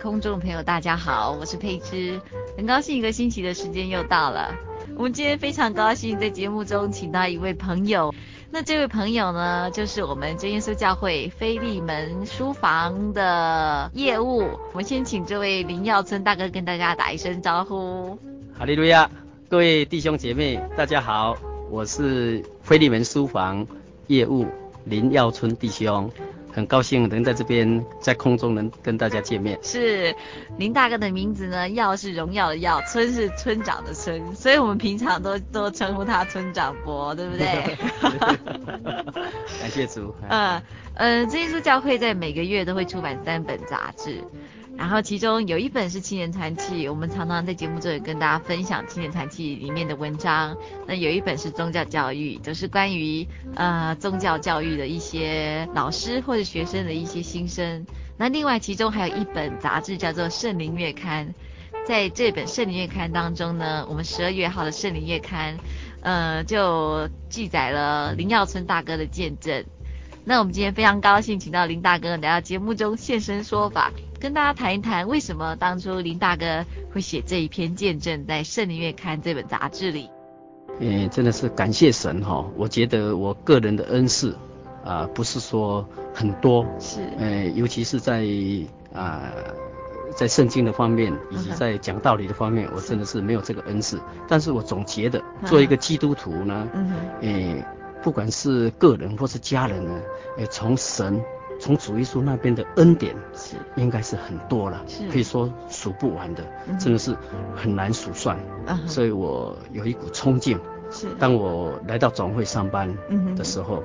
空中朋友，大家好，我是佩芝，很高兴一个星期的时间又到了。我们今天非常高兴在节目中请到一位朋友，那这位朋友呢，就是我们真耶稣教会菲利门书房的业务。我们先请这位林耀春大哥跟大家打一声招呼。哈利路亚，各位弟兄姐妹，大家好，我是菲利门书房业务林耀春弟兄。很高兴能在这边在空中能跟大家见面。是林大哥的名字呢？耀是荣耀的耀，村是村长的村，所以我们平常都都称呼他村长伯，对不对？感谢主。嗯呃，真耶稣教会在每个月都会出版三本杂志。然后其中有一本是青年传奇，我们常常在节目中也跟大家分享青年传奇里面的文章。那有一本是宗教教育，就是关于呃宗教教育的一些老师或者学生的一些心声。那另外其中还有一本杂志叫做《圣灵月刊》，在这本《圣灵月刊》当中呢，我们十二月号的《圣灵月刊》呃就记载了林耀春大哥的见证。那我们今天非常高兴请到林大哥来到节目中现身说法。跟大家谈一谈，为什么当初林大哥会写这一篇见证在《圣灵月刊》这本杂志里？嗯，真的是感谢神哈！我觉得我个人的恩赐啊、呃，不是说很多，是，呃，尤其是在啊、呃，在圣经的方面，以及在讲道理的方面，嗯、我真的是没有这个恩赐。但是我总觉得，做一个基督徒呢，嗯，呃，不管是个人或是家人呢，呃，从神。从主耶稣那边的恩典是应该是很多了，是可以说数不完的，嗯、真的是很难数算。嗯、所以我有一股冲劲。是，当我来到总会上班的时候，嗯、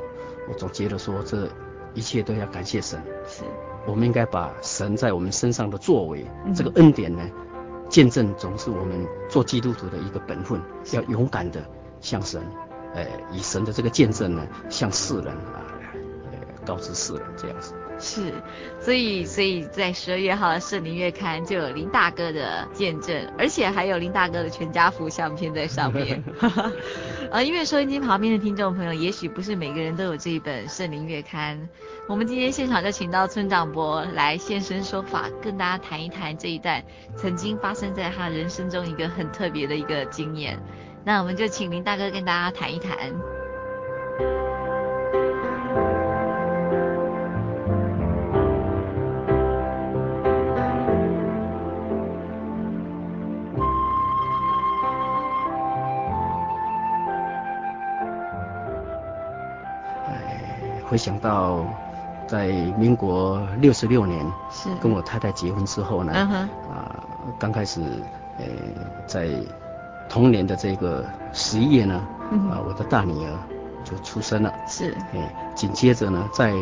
我总觉得说这一切都要感谢神。是，我们应该把神在我们身上的作为，嗯、这个恩典呢，见证总是我们做基督徒的一个本分，要勇敢的向神，呃，以神的这个见证呢，向世人啊。告知世人这样子是，所以所以在十二月号的圣灵月刊就有林大哥的见证，而且还有林大哥的全家福相片在上面。呃，因为收音机旁边的听众朋友，也许不是每个人都有这一本圣灵月刊。我们今天现场就请到村长伯来现身说法，跟大家谈一谈这一段曾经发生在他人生中一个很特别的一个经验。那我们就请林大哥跟大家谈一谈。回想到，在民国六十六年，是。跟我太太结婚之后呢，啊、呃，刚开始，呃，在同年的这个十一月呢，啊、嗯呃，我的大女儿就出生了，是，哎，紧接着呢，在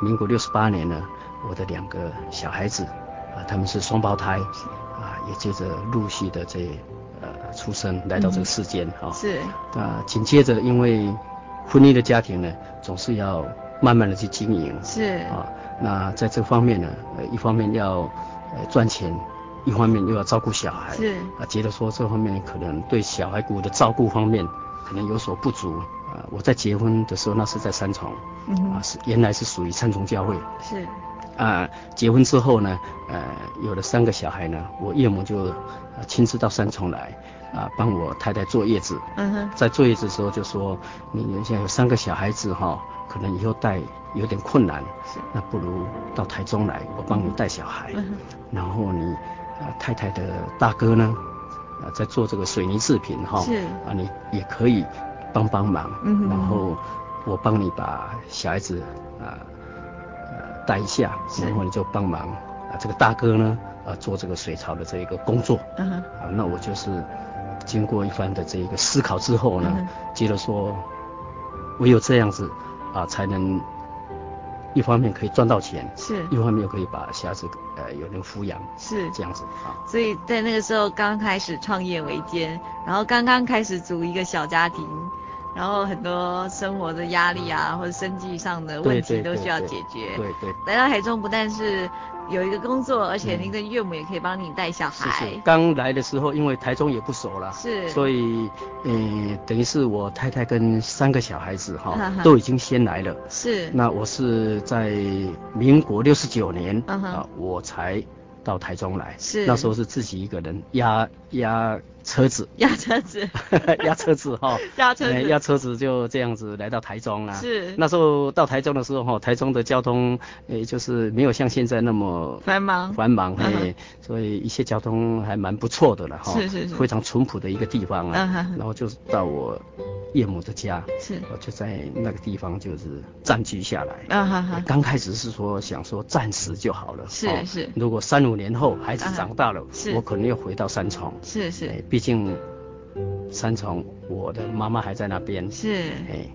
民国六十八年呢，我的两个小孩子，啊、呃，他们是双胞胎，啊、呃，也接着陆续的这呃出生来到这个世间，哈、嗯，是，啊、呃，紧接着因为婚姻的家庭呢，总是要。慢慢的去经营是啊，那在这方面呢，呃，一方面要呃赚钱，一方面又要照顾小孩是啊，觉得说这方面可能对小孩骨的照顾方面可能有所不足啊。我在结婚的时候，那是在三重，嗯、啊，是原来是属于三重教会。是。啊，结婚之后呢，呃，有了三个小孩呢，我岳母就亲自到三重来，啊，帮我太太坐月子。嗯哼。在坐月子的时候就说，你现在有三个小孩子哈，可能以后带有点困难，是。那不如到台中来，我帮你带小孩。嗯哼。然后你啊太太的大哥呢，啊在做这个水泥制品哈，是。啊你也可以帮帮忙。嗯哼。然后我帮你把小孩子啊。带一下，然后你就帮忙啊，这个大哥呢，啊，做这个水槽的这一个工作。嗯哼。啊，那我就是经过一番的这个思考之后呢，嗯、觉得说，唯有这样子啊，才能一方面可以赚到钱，是，一方面又可以把小孩子呃有人抚养，是这样子啊。所以在那个时候刚开始创业维艰，然后刚刚开始组一个小家庭。然后很多生活的压力啊，或者生计上的问题都需要解决。对对。来到台中不但是有一个工作，而且您的岳母也可以帮你带小孩。是是。刚来的时候，因为台中也不熟了，是。所以，嗯，等于是我太太跟三个小孩子哈都已经先来了。是。那我是在民国六十九年、嗯、啊，我才到台中来。是。那时候是自己一个人压压。车子 压车子，压车子哈，压车子，压、欸、车子就这样子来到台中啦。是，那时候到台中的时候哈，台中的交通诶、欸、就是没有像现在那么繁忙繁忙所以一些交通还蛮不错的了哈。是是是，非常淳朴的一个地方啊。然后就是到我岳母的家，是，我就在那个地方就是暂居下来。啊哈哈。刚开始是说想说暂时就好了。是是。如果三五年后孩子长大了，是，我可能又回到三重。是是。欸毕竟三重，我的妈妈还在那边。是。哎，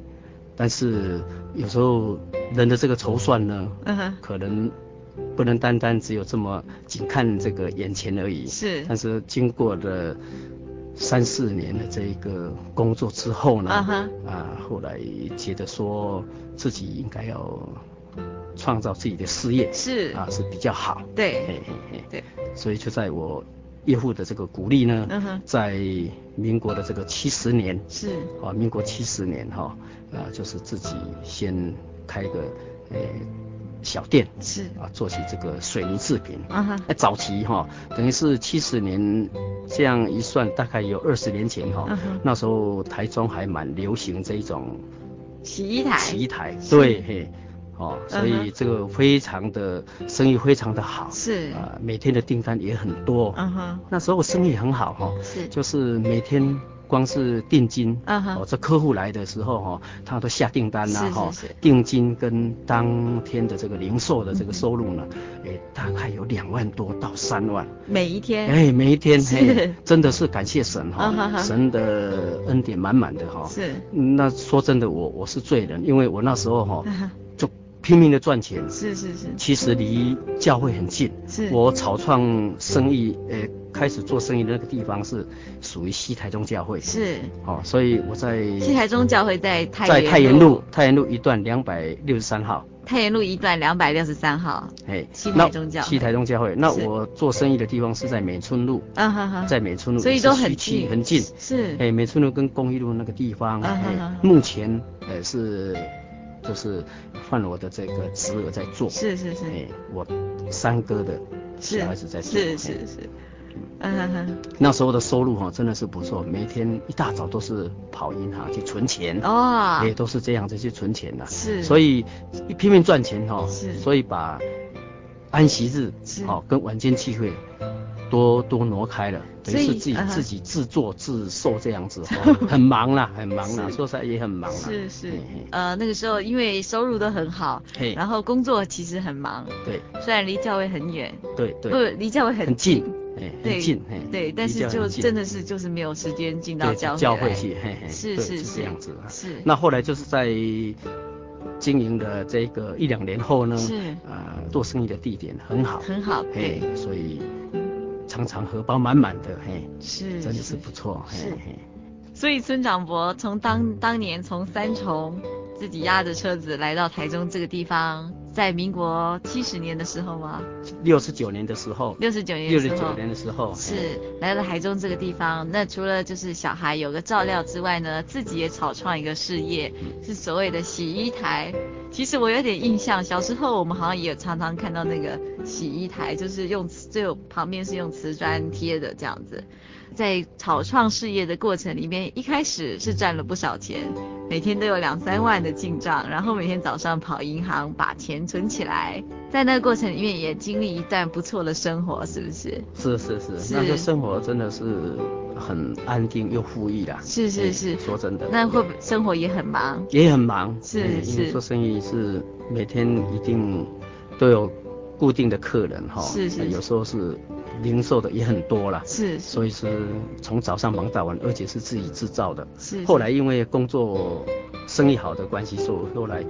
但是有时候人的这个筹算呢，嗯哼，可能不能单单只有这么仅看这个眼前而已。是。但是经过了三四年的这一个工作之后呢，嗯哼，啊，后来觉得说自己应该要创造自己的事业，是啊，是比较好。对，嘿嘿嘿，对，所以就在我。岳父的这个鼓励呢，嗯、在民国的这个七十年是。啊，民国七十年哈啊，就是自己先开个呃小店是。啊，做起这个水泥制品。嗯哼，早期哈，等于是七十年这样一算，大概有二十年前哈、嗯，那时候台中还蛮流行这一种洗衣台，洗衣台对嘿。哦，所以这个非常的生意非常的好，是。啊、呃，每天的订单也很多，嗯哼，那时候生意很好哈、哦，是，就是每天光是定金，嗯哼，哦，这客户来的时候哈、哦，他都下订单啦、啊、哈，定金跟当天的这个零售的这个收入呢，哎、嗯，大概有两万多到三万，每一天，哎，每一天，嘿，真的是感谢神哈、神的恩典满满的哈、哦，是，那说真的，我我是罪人，因为我那时候哈、拼命的赚钱，是是是，其实离教会很近。是，我草创生意，呃，开始做生意的那个地方是属于西台中教会。是，哦，所以我在西台中教会在太在太原路太原路一段两百六十三号。太原路一段两百六十三号。哎，西台中教会。西台中教会。那我做生意的地方是在美村路。啊哈哈。在美村路，所以都很近，很近。是。哎，美村路跟公益路那个地方。目前呃是。就是换了我的这个侄儿在做，是是是，哎，我三哥的小孩子在做，是是是，是，嗯哼哼。那时候的收入哈真的是不错，每天一大早都是跑银行去存钱，哦，也都是这样子去存钱的，是，所以一拼命赚钱哈，是，所以把安息日哦跟晚间聚会。多多挪开了，等于是自己、uh. 自己自作自受这样子，很忙啦，很忙啦，说实在也很忙啦。是是，呃，那个时候因为收入都很好，然后工作其实很忙，对，虽然离教会很远，对对，不离教会很近，对很近，对，但是就真的是就是没有时间进到教会教会去，嘿嘿是是是这样子，是。那后来就是在经营的这个一两年后呢，是，呃，做生意的地点很好，很好，嘿，所以。常常荷包满满的，嘿，是，真的是不错，是。所以孙长伯从当当年从三重自己押着车子来到台中这个地方在民国七十年的时候吗？六十九年的时候。六十九年。六十九年的时候。是来到台中这个地方，那除了就是小孩有个照料之外呢，自己也草创一个事业，是所谓的洗衣台。其实我有点印象，小时候我们好像也有常常看到那个洗衣台，就是用就旁边是用瓷砖贴的这样子。在草创事业的过程里面，一开始是赚了不少钱，每天都有两三万的进账，然后每天早上跑银行把钱存起来，在那个过程里面也经历一段不错的生活，是不是？是是是，是那个生活真的是很安定又富裕的。是是是，说真的。那会不会生活也很忙？也很忙。是是。因为做生意是每天一定都有固定的客人哈。是是。有时候是。零售的也很多了，是，所以是从早上忙到晚，而且是自己制造的。是，是。后来因为工作生意好的关系，所以后来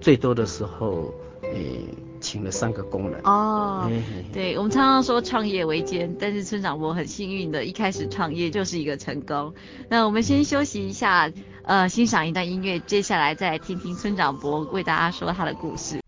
最多的时候，诶、欸，请了三个工人。哦。嘿嘿对，我们常常说创业维艰，但是村长我很幸运的，一开始创业就是一个成功。那我们先休息一下，呃，欣赏一段音乐，接下来再来听听村长伯为大家说他的故事。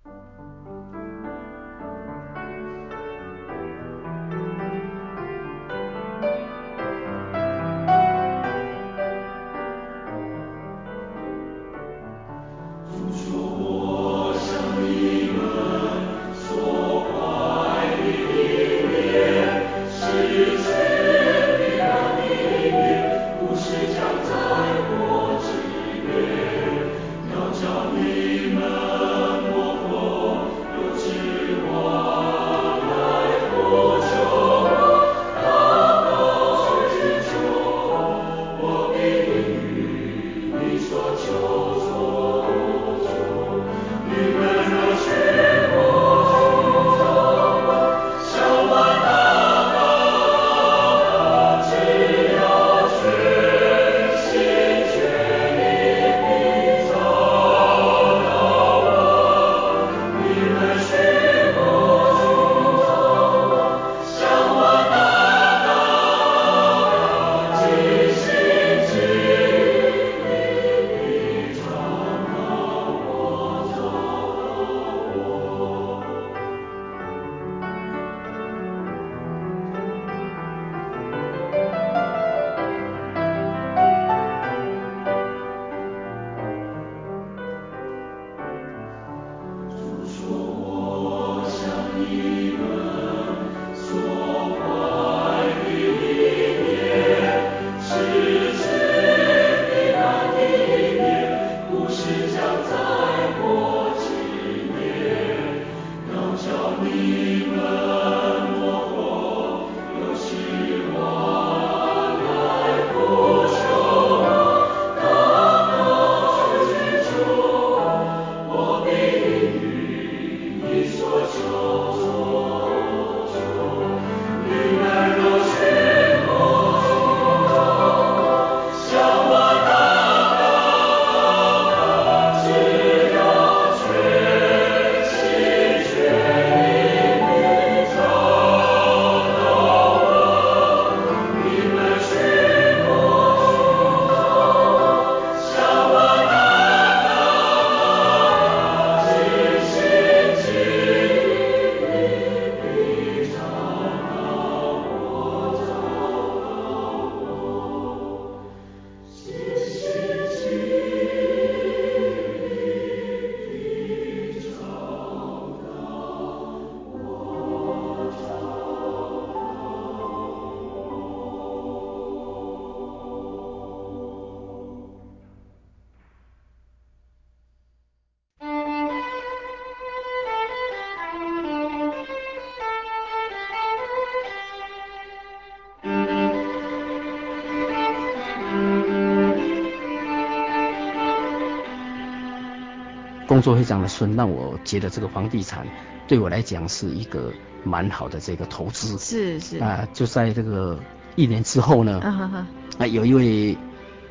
工作非常的顺，让我觉得这个房地产对我来讲是一个蛮好的这个投资。是是啊、呃，就在这个一年之后呢，啊哈哈，有一位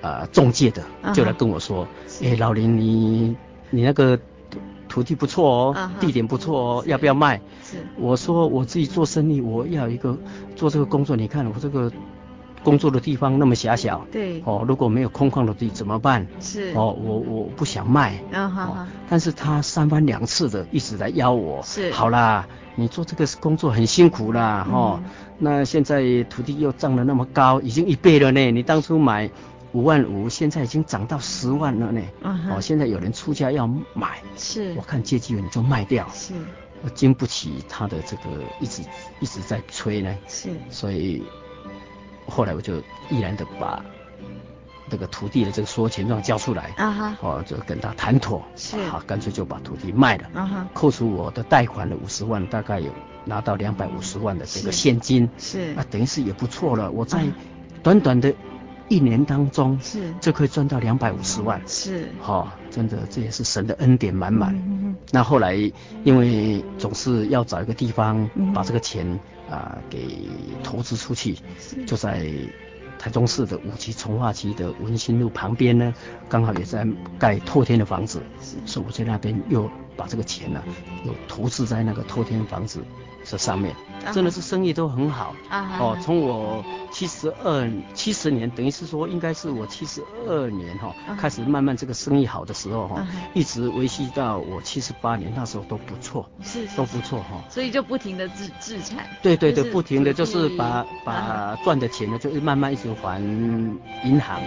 啊、呃、中介的就来跟我说，哎、uh 老林你你那个土地不错哦，uh -huh. 地点不错哦，要不要卖？是，我说我自己做生意，我要一个做这个工作，你看我这个。工作的地方那么狭小，对，哦，如果没有空旷的地怎么办？是，哦，我我不想卖，啊哈哈，但是他三番两次的一直来邀我，是，好啦，你做这个工作很辛苦啦，哦，那现在土地又涨了那么高，已经一倍了呢，你当初买五万五，现在已经涨到十万了呢，哦，现在有人出价要买，是，我看借机会你就卖掉，是。我经不起他的这个一直一直在催呢，是，所以后来我就毅然的把这个土地的这个所有权状交出来，啊哈，哦，就跟他谈妥，是，好，干脆就把土地卖了，啊哈，扣除我的贷款的五十万，大概有拿到两百五十万的这个现金，是，啊，等于是也不错了，我在短短的。一年当中是。就可以赚到两百五十万，是，好、哦，真的这也是神的恩典满满。那后来因为总是要找一个地方把这个钱啊、呃、给投资出去，就在台中市的五期从化区的文心路旁边呢，刚好也在盖透天的房子，所以我在那边又把这个钱呢、啊、又投资在那个透天房子。这上面真的是生意都很好啊！哦，从我七十二七十年，等于是说应该是我七十二年哈、哦、开始慢慢这个生意好的时候哈、哦，一直维系到我七十八年，那时候都不错，是，是都不错哈。所以就不停的自自产。对对对，不停的就是把把赚的钱呢，就是慢慢一直还银行。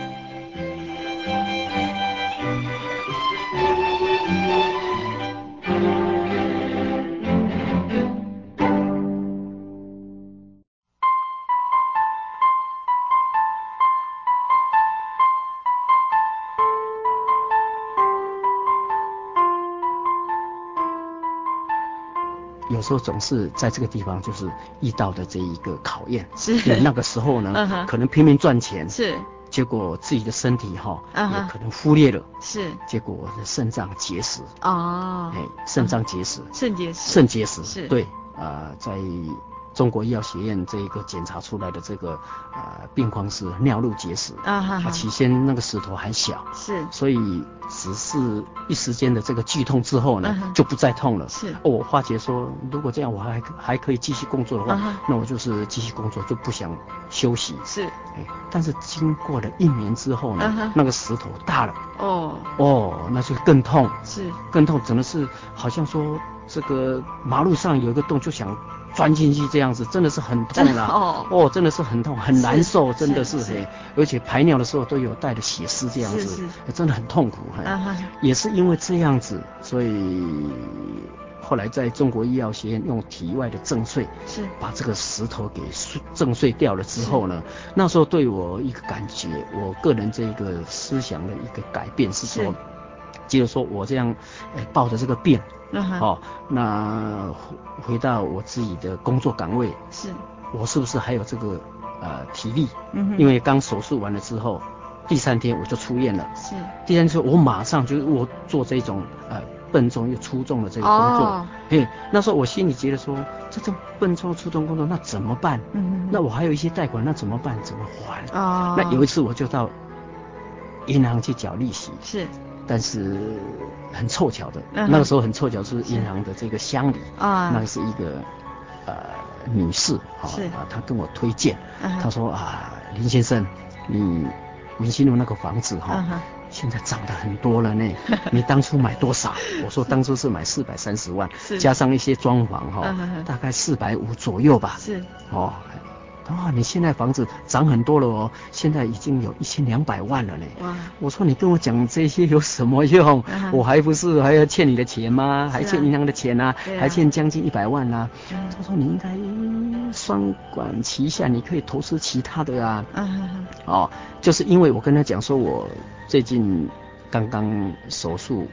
时候总是在这个地方，就是遇到的这一个考验。是。那个时候呢，嗯、可能拼命赚钱。是。结果自己的身体哈，也可能忽略了。是。结果我的肾脏结石。哦。哎，肾脏结石。肾结石。肾结石。是。对，啊、呃，在。中国医药学院这一个检查出来的这个呃病况是尿路结石啊，哈哈，起先那个石头还小，是，所以只是一时间的这个剧痛之后呢，啊、就不再痛了。是，哦，我发觉说如果这样我还还可以继续工作的话，啊、那我就是继续工作，就不想休息。是，哎，但是经过了一年之后呢，啊、那个石头大了。哦，哦，那就更痛。是，更痛，真的是好像说这个马路上有一个洞就想。钻进去这样子真的是很痛啊！哦，哦，真的是很痛，很难受，真的是嘿，而且排尿的时候都有带着血丝这样子，是是。真的很痛苦。嘿，也是因为这样子，所以后来在中国医药学院用体外的震碎，是。把这个石头给震碎掉了之后呢，那时候对我一个感觉，我个人这个思想的一个改变是说，接着说我这样，哎，抱着这个病。Uh-huh. 哦，那回到我自己的工作岗位，是，我是不是还有这个呃体力？嗯哼，因为刚手术完了之后，第三天我就出院了。是，第三天我马上就我做这种呃笨重又粗重的这个工作。哦，嘿，那时候我心里觉得说，这种笨重粗重工作那怎么办？嗯哼，那我还有一些贷款，那怎么办？怎么还？哦，那有一次我就到银行去缴利息。是。但是很凑巧的，uh-huh. 那个时候很凑巧是银行的这个乡里啊，uh-huh. 那个是一个呃女士啊，她跟我推荐，uh-huh. 她说啊林先生，你文心路那个房子哈，uh-huh. 现在涨得很多了呢，你当初买多少？我说当初是买四百三十万，加上一些装潢哈，uh-huh. 大概四百五左右吧，是哦。哇、哦，你现在房子涨很多了哦，现在已经有一千两百万了呢。哇，我说你跟我讲这些有什么用？啊、我还不是还要欠你的钱吗？啊、还欠银行的钱啊，啊还欠将近一百万啊。他、啊、说你应该双管齐下，你可以投资其他的啊。哦，就是因为我跟他讲说，我最近刚刚手术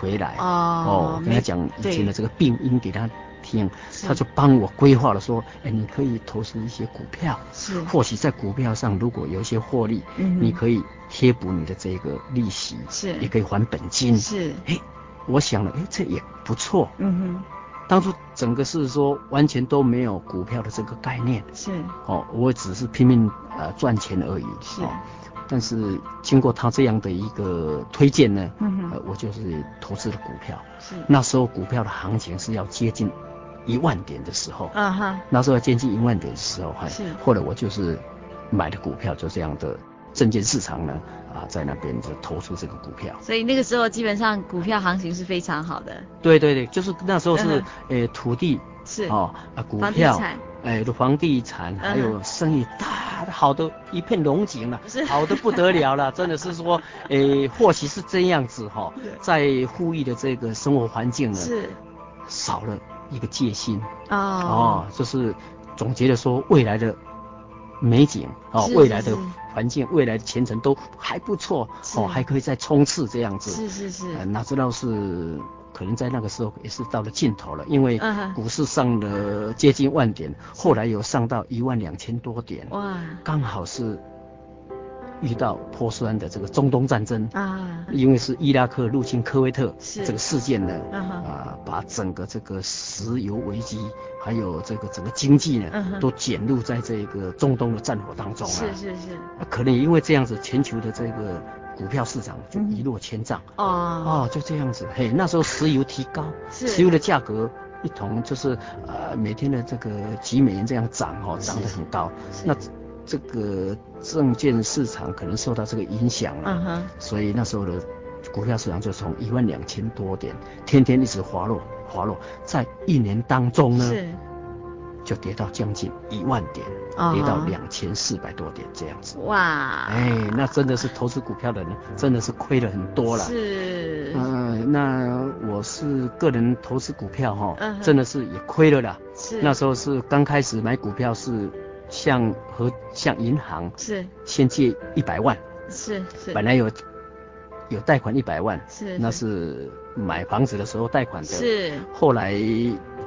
回来。哦。哦，我跟他讲以前的这个病因给他。听，他就帮我规划了，说，哎，你可以投资一些股票，是，或许在股票上如果有一些获利，嗯，你可以贴补你的这个利息，是，也可以还本金，是，哎，我想了，哎，这也不错，嗯哼，当初整个是说完全都没有股票的这个概念，是，哦，我只是拼命呃赚钱而已，是，哦，但是经过他这样的一个推荐呢，嗯哼，呃，我就是投资了股票，是，那时候股票的行情是要接近。一万点的时候，啊哈，那时候接近一万点的时候，哈，是，后来我就是买的股票就这样的证券市场呢，啊，在那边就投出这个股票。所以那个时候基本上股票行情是非常好的。对对对，就是那时候是呃、嗯。欸、土地是。哦啊股票，哎房地产、欸、还有生意大的好的一片龙井了，好的不得了了，真的是说，诶、欸、或许是这样子哈，在富裕的这个生活环境呢是。少了一个戒心哦哦，就是总结的说未来的。美景哦，未来的环境，未来的前程都还不错哦，还可以再冲刺这样子。是是是。哪知道是可能在那个时候也是到了尽头了，因为股市上了接近万点，后来有上到一万两千多点。哇。刚好是。遇到波斯湾的这个中东战争啊，因为是伊拉克入侵科威特这个事件呢，啊，把整个这个石油危机，还有这个整个经济呢，都卷入在这个中东的战火当中啊。是是是。可能因为这样子，全球的这个股票市场就一落千丈。啊啊，就这样子。嘿，那时候石油提高，石油的价格一同就是呃每天的这个几美元这样涨哈，涨得很高。那。这个证券市场可能受到这个影响了，uh huh. 所以那时候的股票市场就从一万两千多点，天天一直滑落滑落，在一年当中呢，是就跌到将近一万点，uh huh. 跌到两千四百多点这样子。哇，哎，那真的是投资股票的人真的是亏了很多了。是，嗯、呃，那我是个人投资股票哈，uh huh. 真的是也亏了啦。是，那时候是刚开始买股票是。像和向银行是。先借一百万是是，本来有有贷款一百万是，那是买房子的时候贷款的。是，后来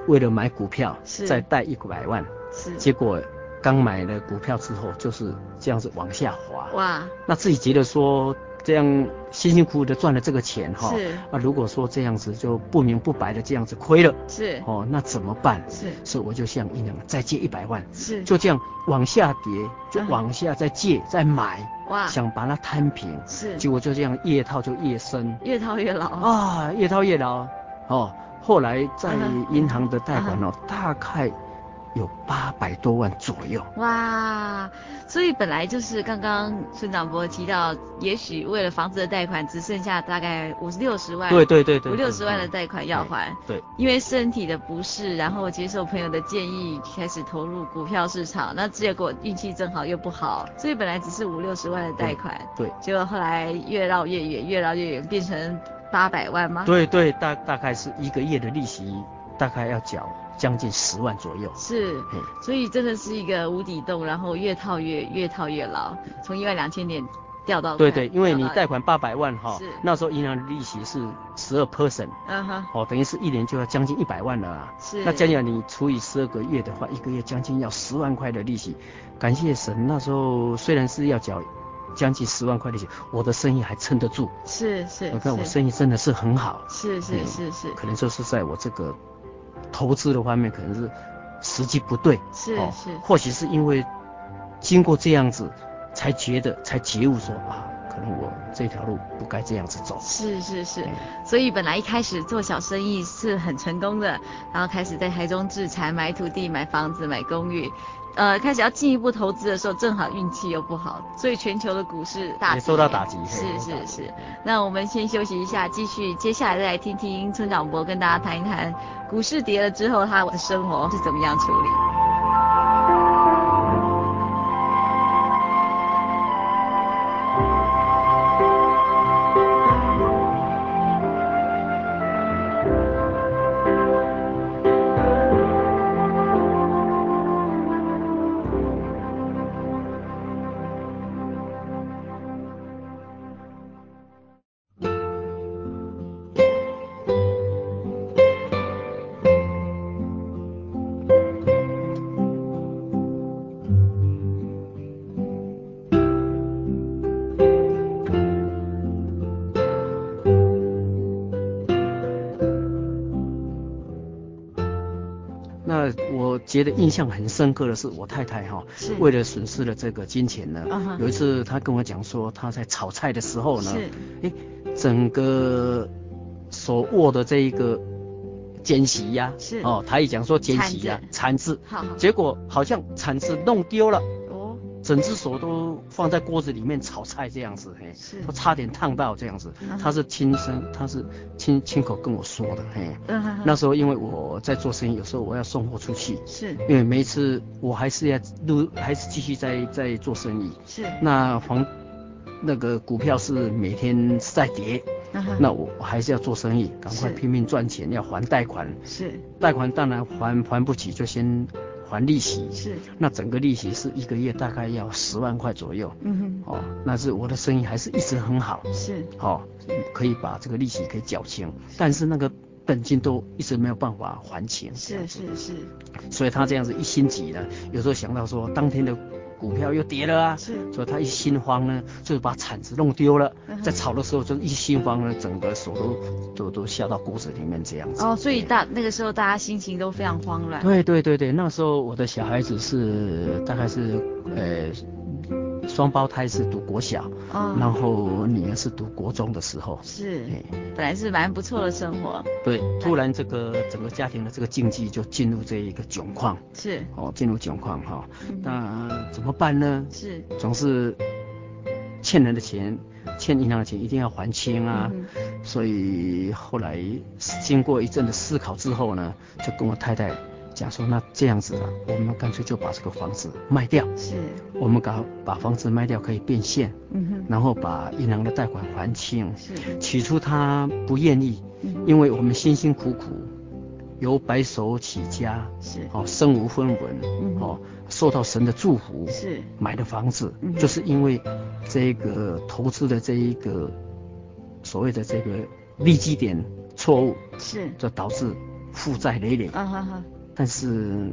为了买股票是。再贷一百万是，结果刚买了股票之后就是这样子往下滑。哇，那自己觉得说。这样辛辛苦苦的赚了这个钱哈，是。啊，如果说这样子就不明不白的这样子亏了，是。哦，那怎么办？是，所以我就向银行再借一百万，是，就这样往下跌，就往下再借、嗯、再买，哇，想把它摊平，是，结果就这样越套就越深，越套越牢啊，越套越牢，哦，后来在银行的贷款哦，大概。有八百多万左右哇，所以本来就是刚刚孙长伯提到，也许为了房子的贷款只剩下大概五十六十万，对对对对，五六十万的贷款要还，对，对因为身体的不适，然后接受朋友的建议开始投入股票市场，那结果运气正好又不好，所以本来只是五六十万的贷款，对，对结果后来越绕越远，越绕越远，变成八百万吗？对对，大大概是一个月的利息大概要缴。将近十万左右，是，所以真的是一个无底洞，然后越套越越套越牢，从一万两千点掉到对对，因为你贷款八百万哈，是。那时候银行的利息是十二 percent，嗯哼，哦，等于是一年就要将近一百万了啊，是，那将近你除以十二个月的话，一个月将近要十万块的利息，感谢神，那时候虽然是要缴将近十万块利息，我的生意还撑得住，是是，我看我生意真的是很好，是是是。是，可能就是在我这个。投资的方面可能是时机不对，是是，或许是因为经过这样子，才觉得才觉悟说啊，可能我这条路不该这样子走。是是是，所以本来一开始做小生意是很成功的，然后开始在台中置产、买土地、买房子、买公寓。呃，开始要进一步投资的时候，正好运气又不好，所以全球的股市大也受到打击。是是是，那我们先休息一下，继续接下来再来听听村长伯跟大家谈一谈股市跌了之后他的生活是怎么样处理。觉得印象很深刻的是，我太太哈，是。为了损失了这个金钱呢，uh. 有一次她跟我讲说，她在炒菜的时候呢，是。诶，整个手握的这一个剪席呀，是。哦，她也讲说剪席呀，铲子，好好结果好像铲子弄丢了，哦，整只手都放在锅子里面炒菜这样子，嘿，是，都差点烫到这样子。他是亲身，他是亲亲口跟我说的，嘿。嗯哼。那时候因为我在做生意，有时候我要送货出去，是。因为每一次我还是要录，还是继续在在做生意。是。那房那个股票是每天在跌，那我还是要做生意，赶快拼命赚钱，要还贷款。是。贷款当然还还不起，就先。还利息是，那整个利息是一个月大概要十万块左右。嗯哼，哦，那是我的生意还是一直很好。是，哦，可以把这个利息可以缴清，但是那个本金都一直没有办法还清。是是是。所以他这样子一心急呢，有时候想到说当天的。股票又跌了啊，是，所以他一心慌呢，就是把铲子弄丢了，在炒的时候就一心慌呢，整个手都都都下到骨子里面这样子。哦，所以大那个时候大家心情都非常慌乱。对对对对，那时候我的小孩子是大概是呃。双胞胎是读国小，哦、然后女儿是读国中的时候，是，本来是蛮不错的生活，对，突然这个整个家庭的这个经济就进入这一个窘况，是，哦，进入窘况哈，那怎么办呢？是，总是欠人的钱，欠银行的钱一定要还清啊，嗯、所以后来经过一阵的思考之后呢，就跟我太太。讲说那这样子啊，我们干脆就把这个房子卖掉。是，我们搞把房子卖掉可以变现。嗯哼。然后把银行的贷款还清。是。起初他不愿意，嗯、因为我们辛辛苦苦由白手起家，是哦，身无分文，嗯、哦，受到神的祝福，是买的房子，嗯、就是因为这个投资的这一个所谓的这个利基点错误，是就导致负债累累。啊哈哈。但是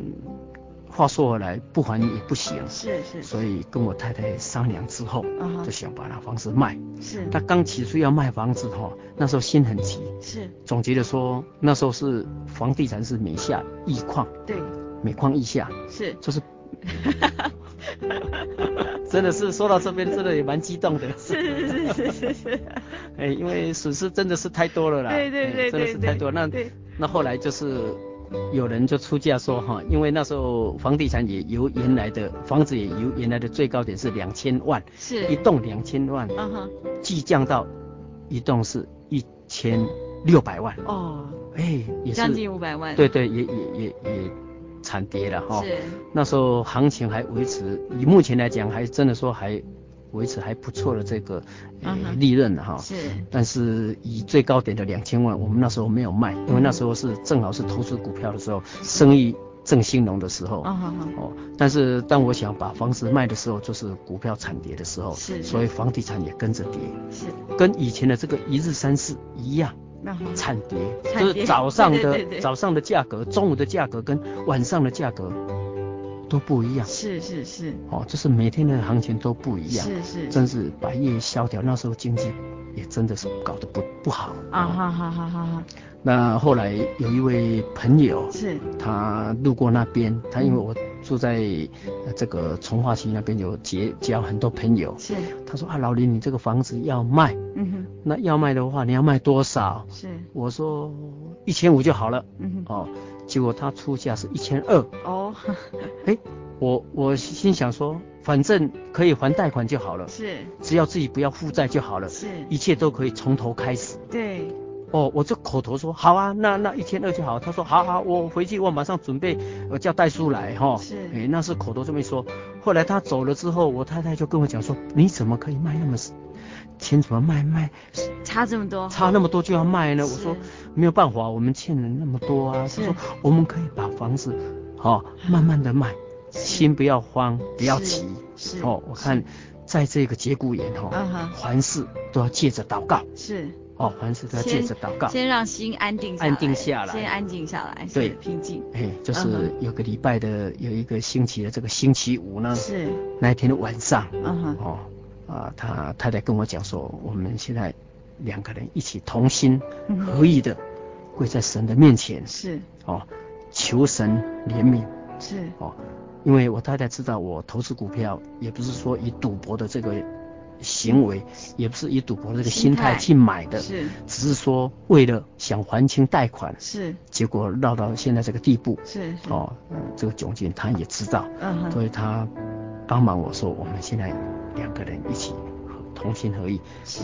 话说回来，不还也不行，是是，所以跟我太太商量之后，就想把那房子卖。是，他刚起初要卖房子哈，那时候心很急。是，总结的说，那时候是房地产是每下一况，对，每况一下。是，就是，真的是说到这边，真的也蛮激动的。是是是是是，哎，因为损失真的是太多了啦。对对对对，真的是太多。那那后来就是。有人就出价说哈，因为那时候房地产也由原来的房子也由原来的最高点是两千万，是。一栋两千万，嗯哼，即降到一栋是一千六百万。哦，哎，也是。将近五百万，对对，也也也也惨跌了哈，是。那时候行情还维持，以目前来讲还真的说还。维持还不错的这个呃利润哈，是，但是以最高点的两千万，我们那时候没有卖，因为那时候是正好是投资股票的时候，生意正兴隆的时候，哦，但是当我想把房子卖的时候，就是股票惨跌的时候，是，所以房地产也跟着跌，是，跟以前的这个一日三市一样，惨跌，就是早上的 早上的价格，中午的价格跟晚上的价格。都不一样，是是是，哦，就是每天的行情都不一样，是是，真是百业萧条，那时候经济也真的是搞得不不好。啊，哈哈哈哈哈。那后来有一位朋友，是，他路过那边，他因为我住在这个从化区那边，有结交很多朋友，是，他说啊，老林，你这个房子要卖，嗯哼，那要卖的话，你要卖多少？是，我说一千五就好了，嗯哼，哦。结果他出价是一千二。哦，哎，我我心想说，反正可以还贷款就好了，是，只要自己不要负债就好了，是，一切都可以从头开始，对，哦，我就口头说好啊，那那一千二就好，他说好好，我回去我马上准备，我叫代叔来哈，是，哎，那是口头这么一说，后来他走了之后，我太太就跟我讲说，你怎么可以卖那么少？钱怎么卖卖差这么多？差那么多就要卖呢？我说没有办法，我们欠人那么多啊。他说我们可以把房子，好慢慢的卖，心不要慌，不要急。是哦，我看在这个节骨眼哈，凡事都要借着祷告。是哦，凡事都要借着祷告，先让心安定安定下来，先安静下来，对，平静。哎，就是有个礼拜的有一个星期的这个星期五呢，是。那一天的晚上，嗯哼，哦。啊，他太太跟我讲说，我们现在两个人一起同心合意的跪在神的面前，是。哦，求神怜悯，是。哦，因为我太太知道我投资股票也不是说以赌博的这个行为，也不是以赌博的这个心态去买的，是，只是说为了想还清贷款，是，结果闹到现在这个地步，是哦，这个窘境他也知道，嗯哼，所以他。帮忙我说，我们现在两个人一起同心合意，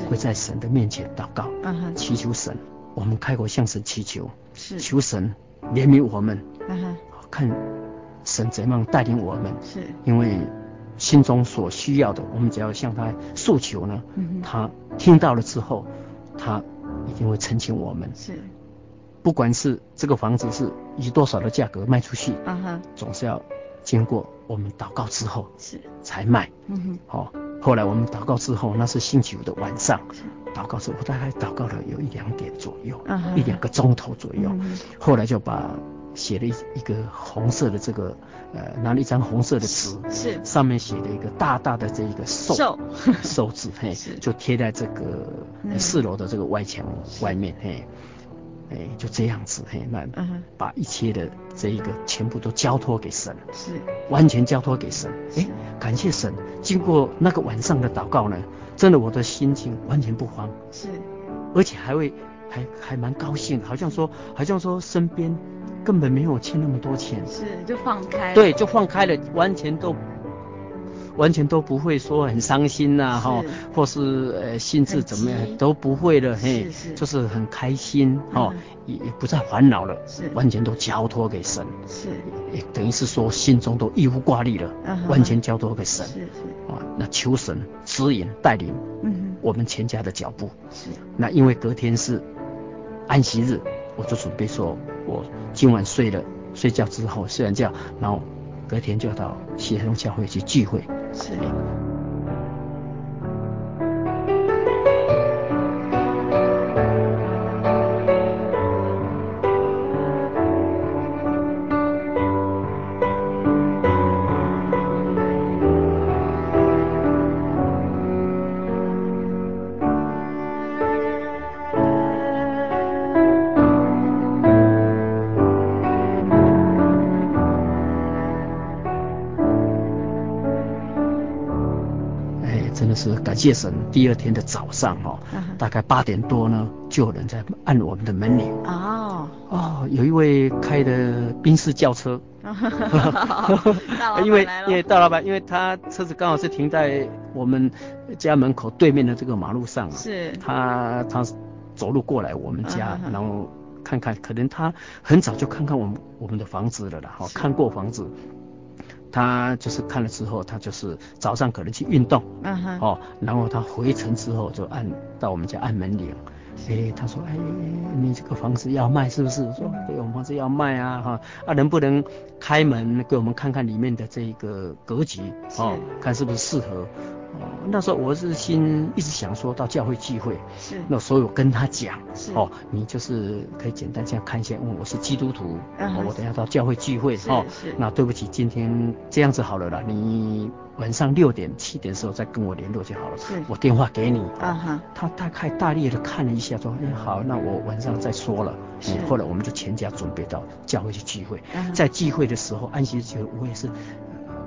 会在神的面前祷告，祈求神，我们开口向神祈求，是。求神怜悯我们，嗯看神怎样带领我们，是。因为心中所需要的，我们只要向他诉求呢，他听到了之后，他一定会成全我们，是。不管是这个房子是以多少的价格卖出去，啊哈，总是要经过我们祷告之后是。才卖，嗯哼，好，后来我们祷告之后，那是星期五的晚上，祷告之后我大概祷告了有一两点左右，一两个钟头左右，后来就把写了一一个红色的这个呃拿了一张红色的纸，是。上面写了一个大大的这一个寿寿字，嘿，就贴在这个四楼的这个外墙外面，嘿。哎，就这样子，嘿，那把一切的这一个全部都交托给神，是。完全交托给神。哎，感谢神，经过那个晚上的祷告呢，真的我的心情完全不慌，是，而且还会还还蛮高兴，好像说好像说身边根本没有欠那么多钱，是就放开了，对，就放开了，完全都。完全都不会说很伤心呐，哈，或是呃心智怎么样都不会了，嘿，就是很开心，哈，也也不再烦恼了，是，完全都交托给神，是，也等于是说心中都一无挂虑了，完全交托给神，是是，啊，那求神指引带领，嗯，我们全家的脚步，是，那因为隔天是安息日，我就准备说，我今晚睡了睡觉之后睡完觉，然后隔天就到协同教会去聚会。是。谢神，第二天的早上哈，大概八点多呢，就有人在按我们的门铃。哦哦，有一位开的宾士轿车。因为因为大老板，因为他车子刚好是停在我们家门口对面的这个马路上啊。是。他他走路过来我们家，然后看看，可能他很早就看看我们我们的房子了啦，哈，看过房子。他就是看了之后，他就是早上可能去运动，嗯哼，哦，然后他回城之后就按到我们家按门铃，哎，他说，哎，你这个房子要卖是不是？我说，对，我们房子要卖啊，哈，啊，能不能开门给我们看看里面的这个格局，哦，看是不是适合。哦，那时候我是心一直想说到教会聚会，是，那所以我跟他讲，是，哦，你就是可以简单这样看一下，问我是基督徒，哦，我等下到教会聚会，哦，是，那对不起，今天这样子好了啦，你晚上六点七点的时候再跟我联络就好了，是，我电话给你，啊哈，他大概大力的看了一下，说，哎，好，那我晚上再说了，是，后来我们就全家准备到教会去聚会，在聚会的时候，安息日我也是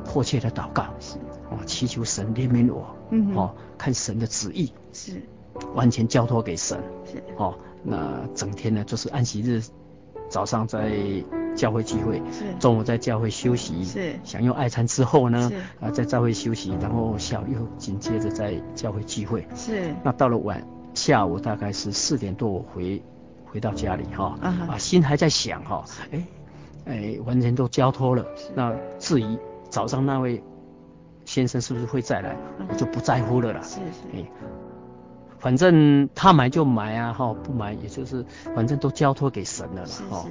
迫切的祷告，是。哦，祈求神怜悯我，嗯，哦，看神的旨意是。完全交托给神，是。哦，那整天呢就是安息日，早上在教会聚会，是。中午在教会休息，是。享用爱餐之后呢，啊在教会休息，然后下午又紧接着在教会聚会，是。那到了晚下午大概是四点多我回回到家里哈，啊，啊心还在想哈，哎哎完全都交托了，那至于早上那位。先生是不是会再来？我就不在乎了啦。是是。哎，反正他买就买啊，哈，不买也就是，反正都交托给神了啦，哈。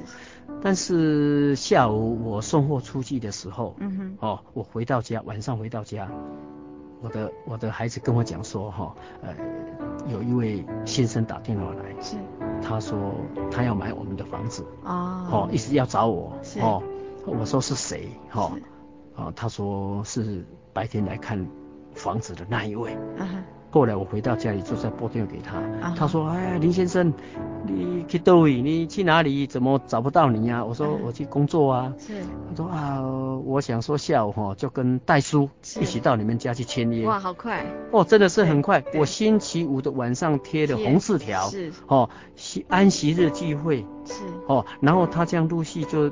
但是下午我送货出去的时候，嗯哼，哦，我回到家，晚上回到家，我的我的孩子跟我讲说，哈，呃，有一位先生打电话来，是，他说他要买我们的房子，哦，哦，一直要找我，哦，我说是谁？哈，啊，他说是。白天来看房子的那一位，啊、哈后来我回到家里就在拨电话给他，他说：“哎呀，林先生，你去哪里？你去哪里？怎么找不到你呀、啊？”我说：“我去工作啊。”是。他说：“啊，我想说下午哈就跟戴叔一起到你们家去签约。”哇，好快！哦，真的是很快。我星期五的晚上贴的红字条，是哦，安息日聚会是哦，然后他这样陆续就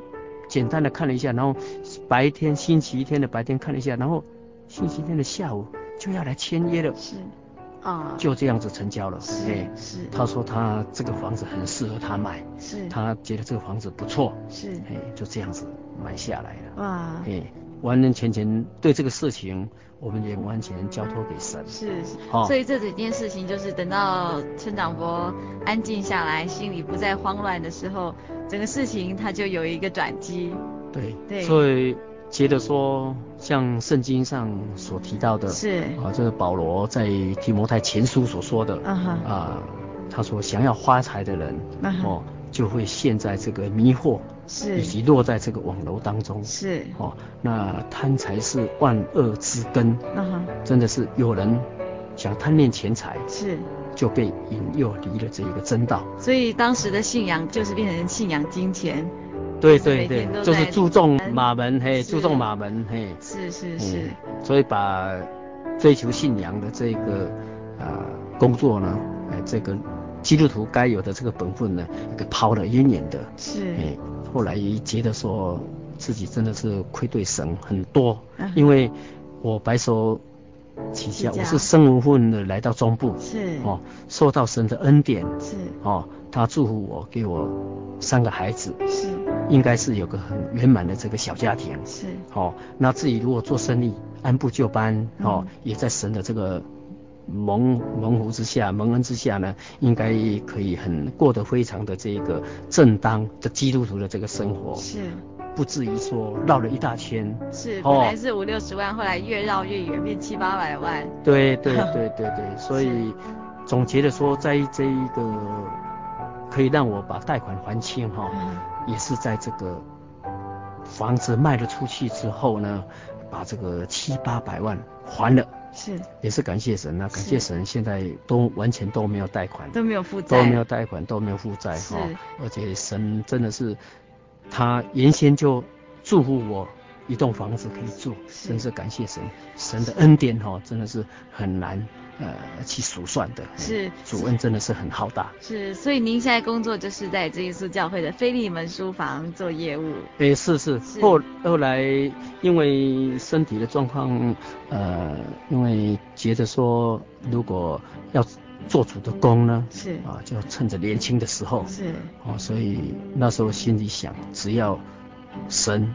简单的看了一下，然后白天星期天的白天看了一下，然后。星期天的下午就要来签约了。是。啊，就这样子成交了。是是。他说他这个房子很适合他买。是。他觉得这个房子不错。是。哎，就这样子买下来了。哇。哎，完完全全对这个事情，我们也完全交托给神。是。哦。所以这整件事情就是等到村长伯安静下来，心里不再慌乱的时候，整个事情他就有一个转机。对。对。所以。觉得说，像圣经上所提到的，是啊，这个保罗在提摩太前书所说的，啊他说想要发财的人，哦，就会陷在这个迷惑，是，以及落在这个网罗当中，是，哦，那贪财是万恶之根，啊哈，真的是有人想贪恋钱财，是，就被引诱离了这一个真道，所以当时的信仰就是变成信仰金钱。对对对，就是注重马门，嘿，注重马门，嘿，是是是，所以把追求信仰的这个呃工作呢，哎，这个基督徒该有的这个本分呢，给抛得远远的。是，哎，后来也觉得说自己真的是愧对神很多，因为我白手起家，我是身无分的来到中部，是，哦，受到神的恩典，是，哦，他祝福我，给我三个孩子，是。应该是有个很圆满的这个小家庭，是，哦，那自己如果做生意按部就班，哦，也在神的这个蒙蒙福之下、蒙恩之下呢，应该可以很过得非常的这个正当的基督徒的这个生活，是，不至于说绕了一大圈，是，本来是五六十万，后来越绕越远，变七八百万，对对对对对，所以总结的说，在这一个可以让我把贷款还清哈。也是在这个房子卖了出去之后呢，把这个七八百万还了，是，也是感谢神啊，感谢神，现在都完全都没有贷款，都没有负债，都没有贷款，都没有负债哈，而且神真的是，他原先就祝福我一栋房子可以住，真是感谢神，神的恩典哈，真的是很难。呃，去数算的是主恩真的是很浩大，是，所以您现在工作就是在真耶稣教会的菲利门书房做业务。哎，是是，后后来因为身体的状况，呃，因为觉得说如果要做主的工呢，是。啊，就趁着年轻的时候，是。哦，所以那时候心里想，只要神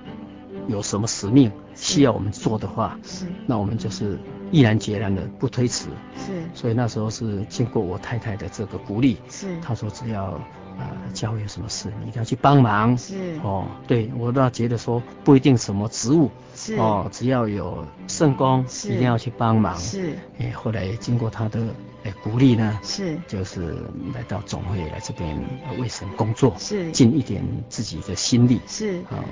有什么使命需要我们做的话，是，那我们就是。毅然决然的不推辞，是，所以那时候是经过我太太的这个鼓励，是，她说只要啊教会有什么事，你一定要去帮忙，是，哦，对我倒觉得说不一定什么职务，是，哦，只要有圣工，一定要去帮忙，是，哎，后来经过他的哎鼓励呢，是，就是来到总会来这边为神工作，是，尽一点自己的心力，是，啊。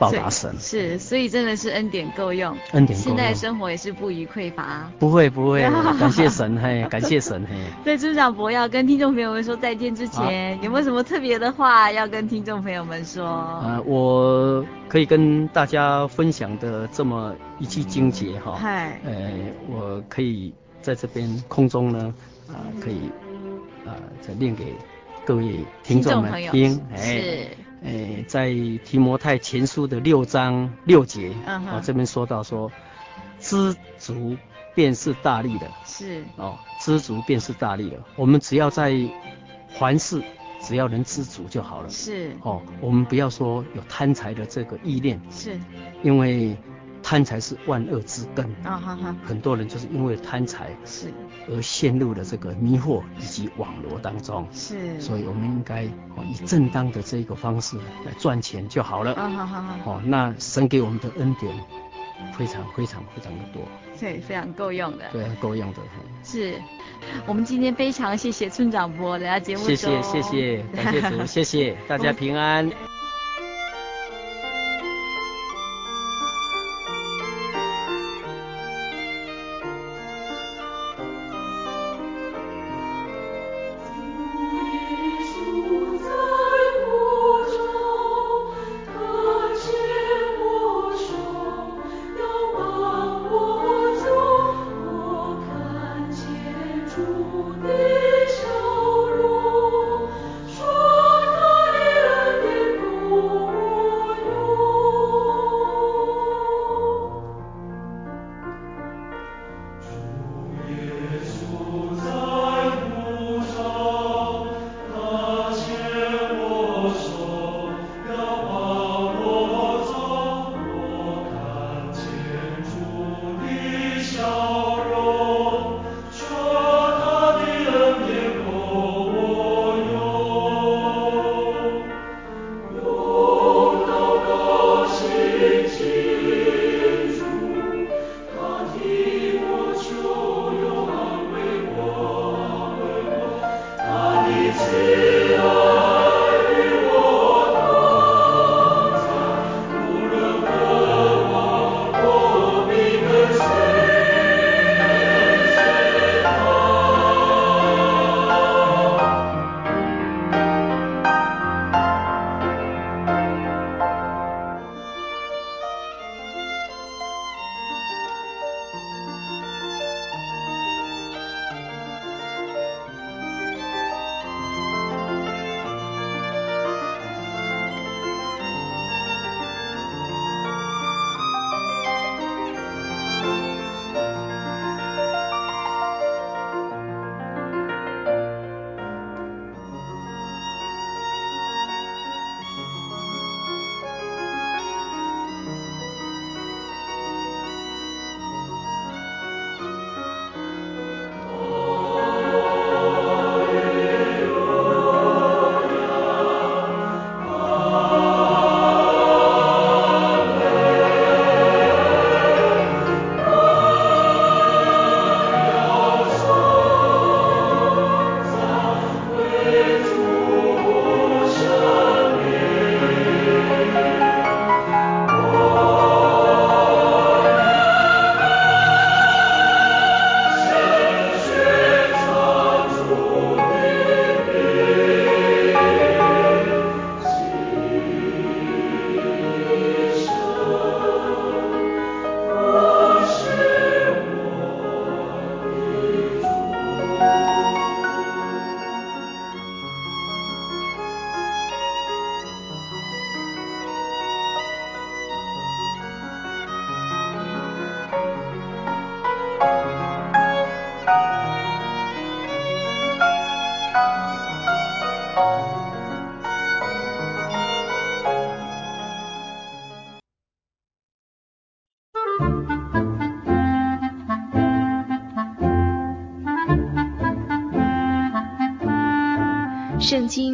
报答神。是，所以真的是恩典够用，恩典够用。现在生活也是不虞匮乏，不会不会，感谢神嘿，感谢神嘿。在朱长伯要跟听众朋友们说再见之前，有没有什么特别的话要跟听众朋友们说？呃，我可以跟大家分享的这么一句经节哈，嗨，呃，我可以在这边空中呢，啊，可以啊，再念给各位听众们听，是。诶，在提摩太前书的六章六节，啊、uh huh. 哦，这边说到说，知足便是大利的，是哦，知足便是大利的。我们只要在凡事，只要能知足就好了，是哦，我们不要说有贪财的这个意念，是，因为。贪财是万恶之根啊！哈哈，很多人就是因为贪财是而陷入了这个迷惑以及网罗当中。是，所以我们应该哦以正当的这个方式来赚钱就好了。啊哈哈！哦，那神给我们的恩典非常非常非常的多。对，非常够用的。对，够用的。是，我们今天非常谢谢村长伯来到节目中。谢谢谢谢，感谢主，谢谢大家 平安。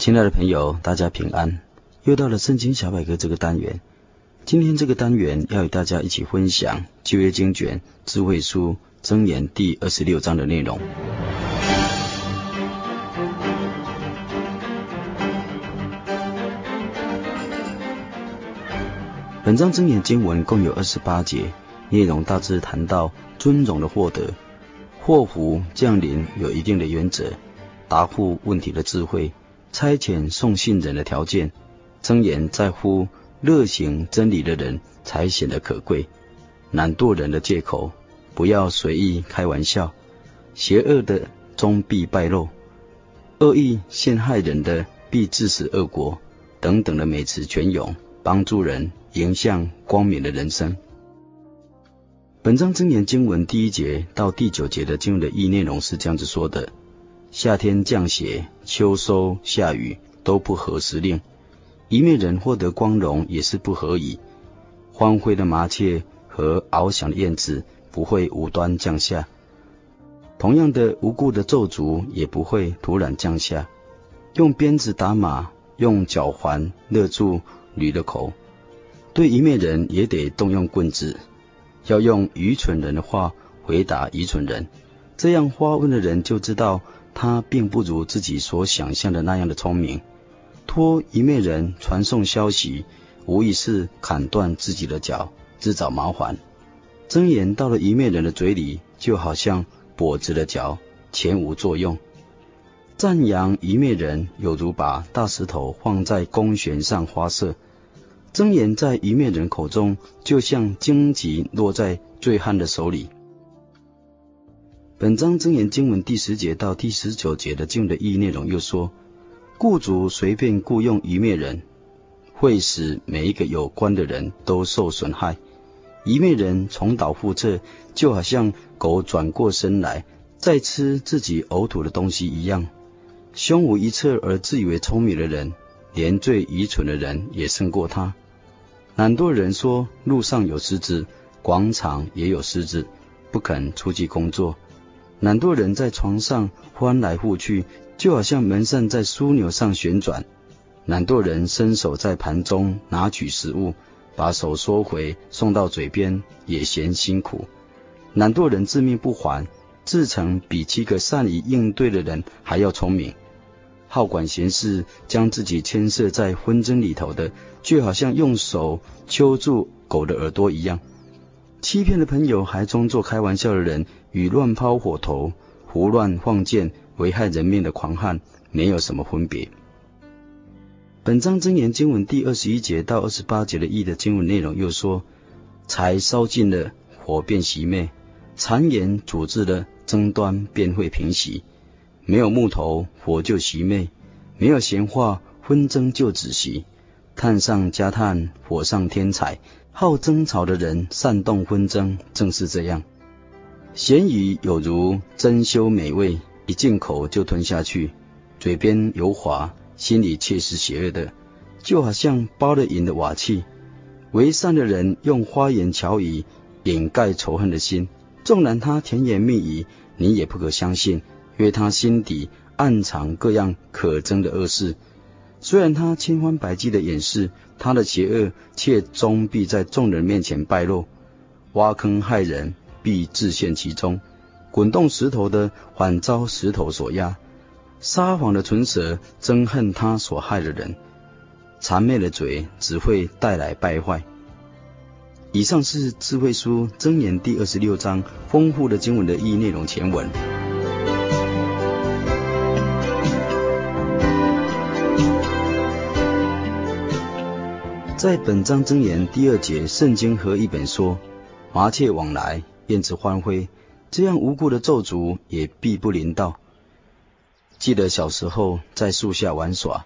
亲爱的朋友，大家平安！又到了《圣经小百科》这个单元。今天这个单元要与大家一起分享旧约经卷智慧书箴言第二十六章的内容。本章箴言经文共有二十八节，内容大致谈到尊荣的获得、祸福降临有一定的原则、答复问题的智慧。差遣送信人的条件，箴言在乎热行真理的人才显得可贵。懒惰人的借口，不要随意开玩笑。邪恶的终必败露，恶意陷害人的必致死恶果。等等的美词泉涌，帮助人迎向光明的人生。本章箴言经文第一节到第九节的经文的意内容是这样子说的。夏天降雪，秋收下雨，都不合时令。一面人获得光荣也是不合宜。欢飞的麻雀和翱翔的燕子不会无端降下，同样的无故的咒诅也不会突然降下。用鞭子打马，用脚环勒住驴的口，对一面人也得动用棍子，要用愚蠢人的话回答愚蠢人。这样发问的人就知道。他并不如自己所想象的那样的聪明，托一面人传送消息，无疑是砍断自己的脚，自找麻烦。箴言到了一面人的嘴里，就好像跛子的脚，全无作用。赞扬一面人，有如把大石头放在弓弦上发射。箴言在一面人口中，就像荆棘落在醉汉的手里。本章真言经文第十节到第十九节的经文的意义内容又说：雇主随便雇佣愚昧人，会使每一个有关的人都受损害。愚昧人重蹈覆辙，就好像狗转过身来再吃自己呕吐的东西一样。胸无一策而自以为聪明的人，连最愚蠢的人也胜过他。懒惰人说：路上有狮子，广场也有狮子，不肯出去工作。懒惰人在床上翻来覆去，就好像门扇在枢纽上旋转。懒惰人伸手在盘中拿取食物，把手缩回送到嘴边，也嫌辛苦。懒惰人自命不凡，自成比七个善于应对的人还要聪明。好管闲事，将自己牵涉在纷争里头的，就好像用手揪住狗的耳朵一样。欺骗的朋友还装作开玩笑的人，与乱抛火头、胡乱放箭、危害人命的狂汉没有什么分别。本章真言经文第二十一节到二十八节的义的经文内容又说：柴烧尽了，火便熄灭；谗言阻滞了，争端便会平息。没有木头，火就熄灭；没有闲话，纷争就止息。炭上加炭，火上添柴。好争吵的人煽动纷争，正是这样。咸鱼有如珍馐美味，一进口就吞下去，嘴边油滑，心里却是邪恶的，就好像包了银的瓦器。为善的人用花言巧语掩盖仇恨的心，纵然他甜言蜜语，你也不可相信，因为他心底暗藏各样可憎的恶事。虽然他千方百计的掩饰他的邪恶，却终必在众人面前败露。挖坑害人，必自陷其中；滚动石头的，反遭石头所压。撒谎的唇舌，憎恨他所害的人。谄媚的嘴，只会带来败坏。以上是智慧书箴言第二十六章丰富的经文的意义内容全文。在本章箴言第二节，圣经和一本说：“麻雀往来，燕子欢飞，这样无故的咒诅也必不临到。记得小时候在树下玩耍，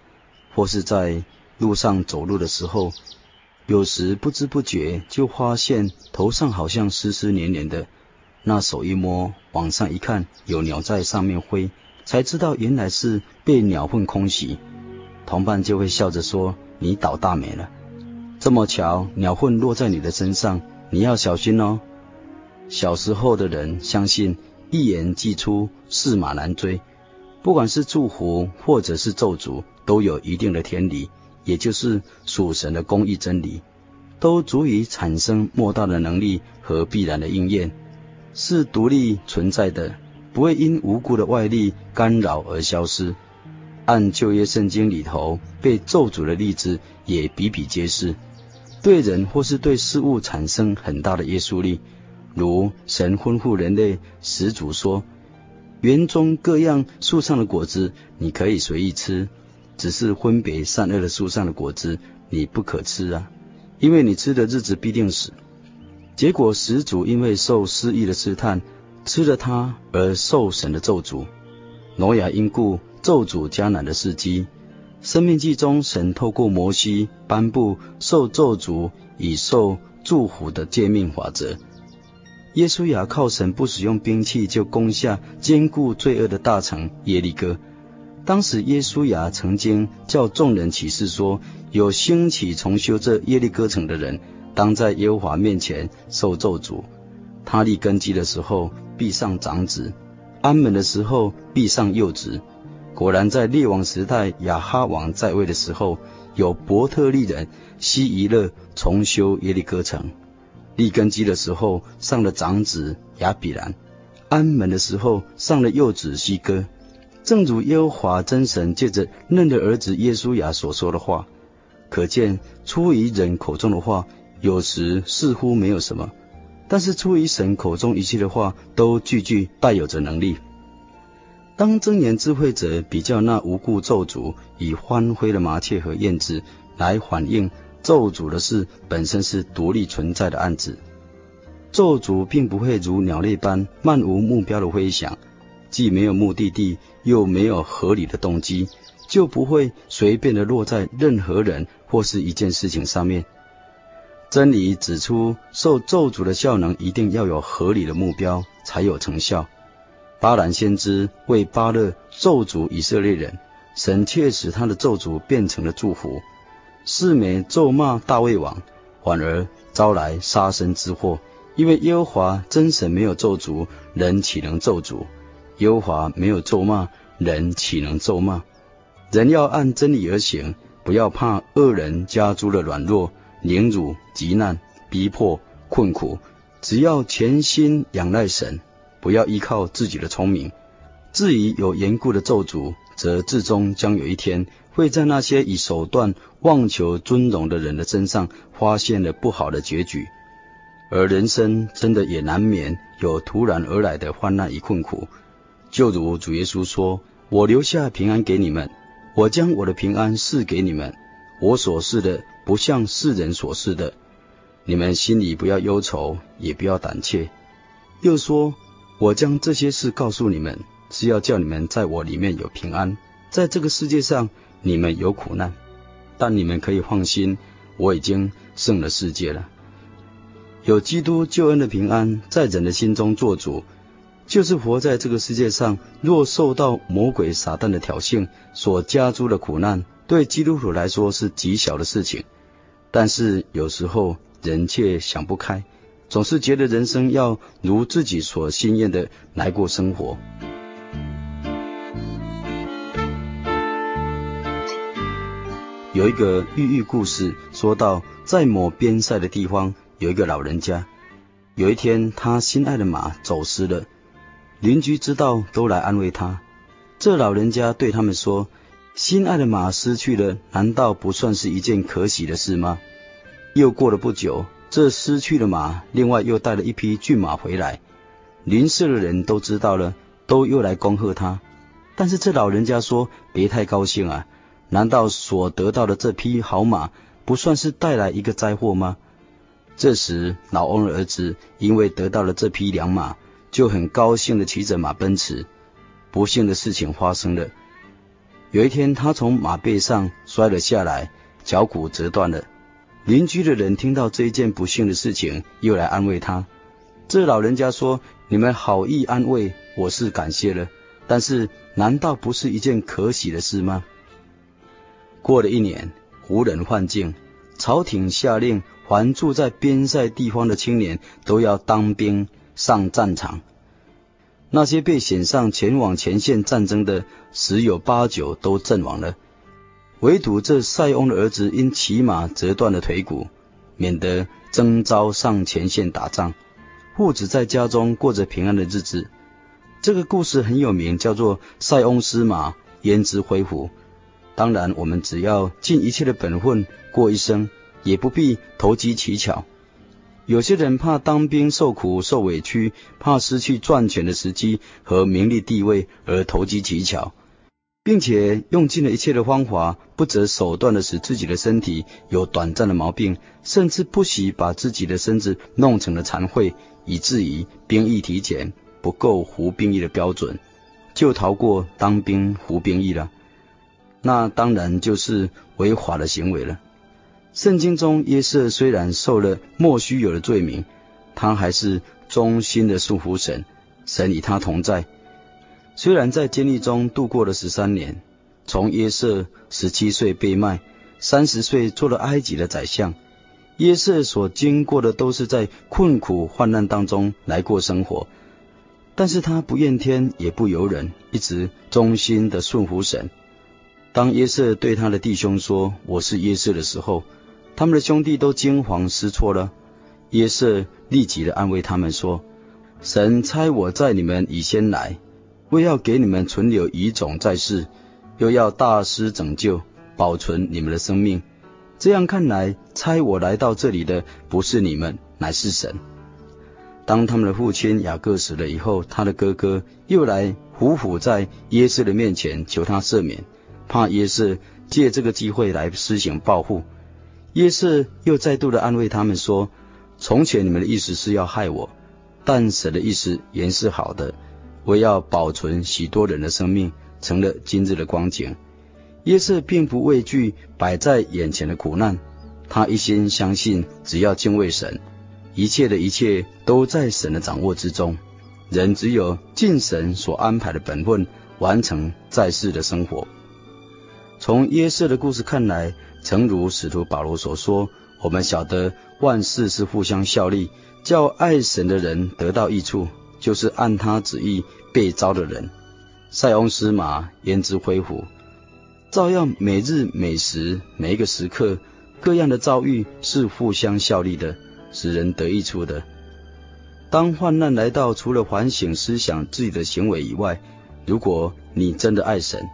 或是在路上走路的时候，有时不知不觉就发现头上好像湿湿黏黏的，那手一摸，往上一看，有鸟在上面飞，才知道原来是被鸟粪空袭。同伴就会笑着说：“你倒大霉了，这么巧，鸟粪落在你的身上，你要小心哦。”小时候的人相信一言既出，驷马难追。不管是祝福或者是咒诅，都有一定的天理，也就是属神的公义真理，都足以产生莫大的能力和必然的应验，是独立存在的，不会因无故的外力干扰而消失。按旧约圣经里头被咒诅的例子也比比皆是，对人或是对事物产生很大的约束力，如神吩咐人类始祖说。园中各样树上的果子，你可以随意吃，只是分别善恶的树上的果子，你不可吃啊，因为你吃的日子必定死。结果始祖因为受失意的试探，吃了它而受神的咒诅。挪亚因故咒诅迦南的世基。生命记中，神透过摩西颁布受咒诅以受祝福的诫命法则。耶稣亚靠神不使用兵器就攻下坚固罪恶的大城耶利哥。当时耶稣亚曾经叫众人起誓说：有兴起重修这耶利哥城的人，当在耶和华面前受咒诅。他立根基的时候必上长子，安门的时候必上幼子。果然在列王时代亚哈王在位的时候，有伯特利人希以勒重修耶利哥城。立根基的时候，上了长子亚比兰；安门的时候，上了幼子西哥。正如耶和华真神借着嫩的儿子耶稣雅所说的话，可见出于人口中的话，有时似乎没有什么；但是出于神口中一切的话，都句句带有着能力。当真言智慧者比较那无故咒诅以欢飞的麻雀和燕子来反映。咒诅的事本身是独立存在的案子，咒诅并不会如鸟类般漫无目标的飞翔，既没有目的地，又没有合理的动机，就不会随便的落在任何人或是一件事情上面。真理指出，受咒诅的效能一定要有合理的目标，才有成效。巴兰先知为巴勒咒诅以色列人，神却使他的咒诅变成了祝福。示每咒骂大卫王，反而招来杀身之祸。因为耶和华真神没有咒诅，人岂能咒诅？耶和华没有咒骂，人岂能咒骂？人要按真理而行，不要怕恶人加诸的软弱、凌辱、急难、逼迫、困苦，只要全心仰赖神，不要依靠自己的聪明。至于有缘故的咒诅，则至终将有一天。会在那些以手段妄求尊荣的人的身上发现了不好的结局，而人生真的也难免有突然而来的患难与困苦。就如主耶稣说：“我留下平安给你们，我将我的平安赐给你们，我所赐的不像世人所赐的。你们心里不要忧愁，也不要胆怯。”又说：“我将这些事告诉你们，是要叫你们在我里面有平安，在这个世界上。”你们有苦难，但你们可以放心，我已经胜了世界了。有基督救恩的平安在人的心中做主，就是活在这个世界上。若受到魔鬼撒旦的挑衅所加诸的苦难，对基督徒来说是极小的事情。但是有时候人却想不开，总是觉得人生要如自己所心愿的来过生活。有一个寓意故事，说到在某边塞的地方，有一个老人家。有一天，他心爱的马走失了，邻居知道都来安慰他。这老人家对他们说：“心爱的马失去了，难道不算是一件可喜的事吗？”又过了不久，这失去的马另外又带了一匹骏马回来，邻舍的人都知道了，都又来恭贺他。但是这老人家说：“别太高兴啊。”难道所得到的这匹好马不算是带来一个灾祸吗？这时，老翁的儿子因为得到了这匹良马，就很高兴的骑着马奔驰。不幸的事情发生了，有一天，他从马背上摔了下来，脚骨折断了。邻居的人听到这一件不幸的事情，又来安慰他。这老人家说：“你们好意安慰，我是感谢了。但是，难道不是一件可喜的事吗？”过了一年，胡人换境，朝廷下令，凡住在边塞地方的青年都要当兵上战场。那些被选上前往前线战争的，十有八九都阵亡了。唯独这塞翁的儿子因骑马折断了腿骨，免得征召上前线打仗，父子在家中过着平安的日子。这个故事很有名，叫做“塞翁失马，焉知非福”。当然，我们只要尽一切的本分过一生，也不必投机取巧。有些人怕当兵受苦受委屈，怕失去赚钱的时机和名利地位而投机取巧。并且用尽了一切的方法，不择手段的使自己的身体有短暂的毛病，甚至不惜把自己的身子弄成了残废，以至于兵役体检不够服兵役的标准，就逃过当兵服兵役了。那当然就是违法的行为了。圣经中约瑟虽然受了莫须有的罪名，他还是忠心的顺服神，神与他同在。虽然在监狱中度过了十三年，从约瑟十七岁被卖，三十岁做了埃及的宰相，约瑟所经过的都是在困苦患难当中来过生活，但是他不怨天也不尤人，一直忠心的顺服神。当约瑟对他的弟兄说：“我是约瑟”的时候，他们的兄弟都惊慌失措了。约瑟立即的安慰他们说：“神差我在你们以先来。”为要给你们存留遗种在世，又要大施拯救，保存你们的生命。这样看来，差我来到这里的不是你们，乃是神。当他们的父亲雅各死了以后，他的哥哥又来匍匐在耶稣的面前求他赦免，怕耶稣借这个机会来施行报复。耶稣又再度的安慰他们说：“从前你们的意思是要害我，但神的意思原是好的。”为要保存许多人的生命，成了今日的光景。约瑟并不畏惧摆在眼前的苦难，他一心相信，只要敬畏神，一切的一切都在神的掌握之中。人只有尽神所安排的本分，完成在世的生活。从约瑟的故事看来，诚如使徒保罗所说：“我们晓得万事是互相效力，叫爱神的人得到益处。”就是按他旨意被召的人，塞翁失马，焉知非福？照样每日每时每一个时刻，各样的遭遇是互相效力的，使人得益处的。当患难来到，除了反省思想自己的行为以外，如果你真的爱神，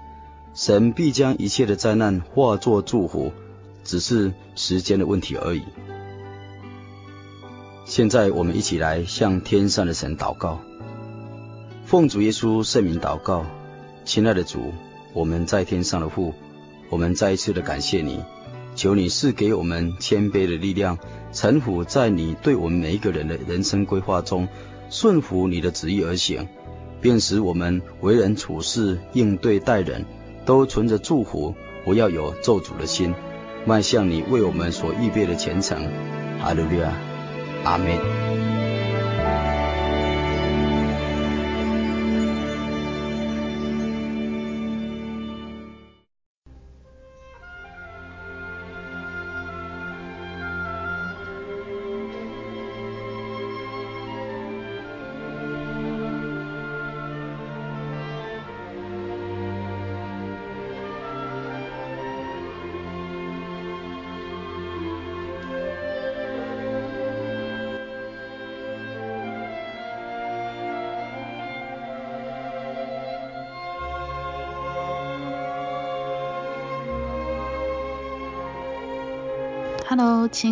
神必将一切的灾难化作祝福，只是时间的问题而已。现在我们一起来向天上的神祷告，奉主耶稣圣名祷告，亲爱的主，我们在天上的父，我们再一次的感谢你，求你赐给我们谦卑的力量，臣服在你对我们每一个人的人生规划中，顺服你的旨意而行，并使我们为人处事、应对待人，都存着祝福，不要有咒诅的心，迈向你为我们所预备的前程。哈利亚。阿门。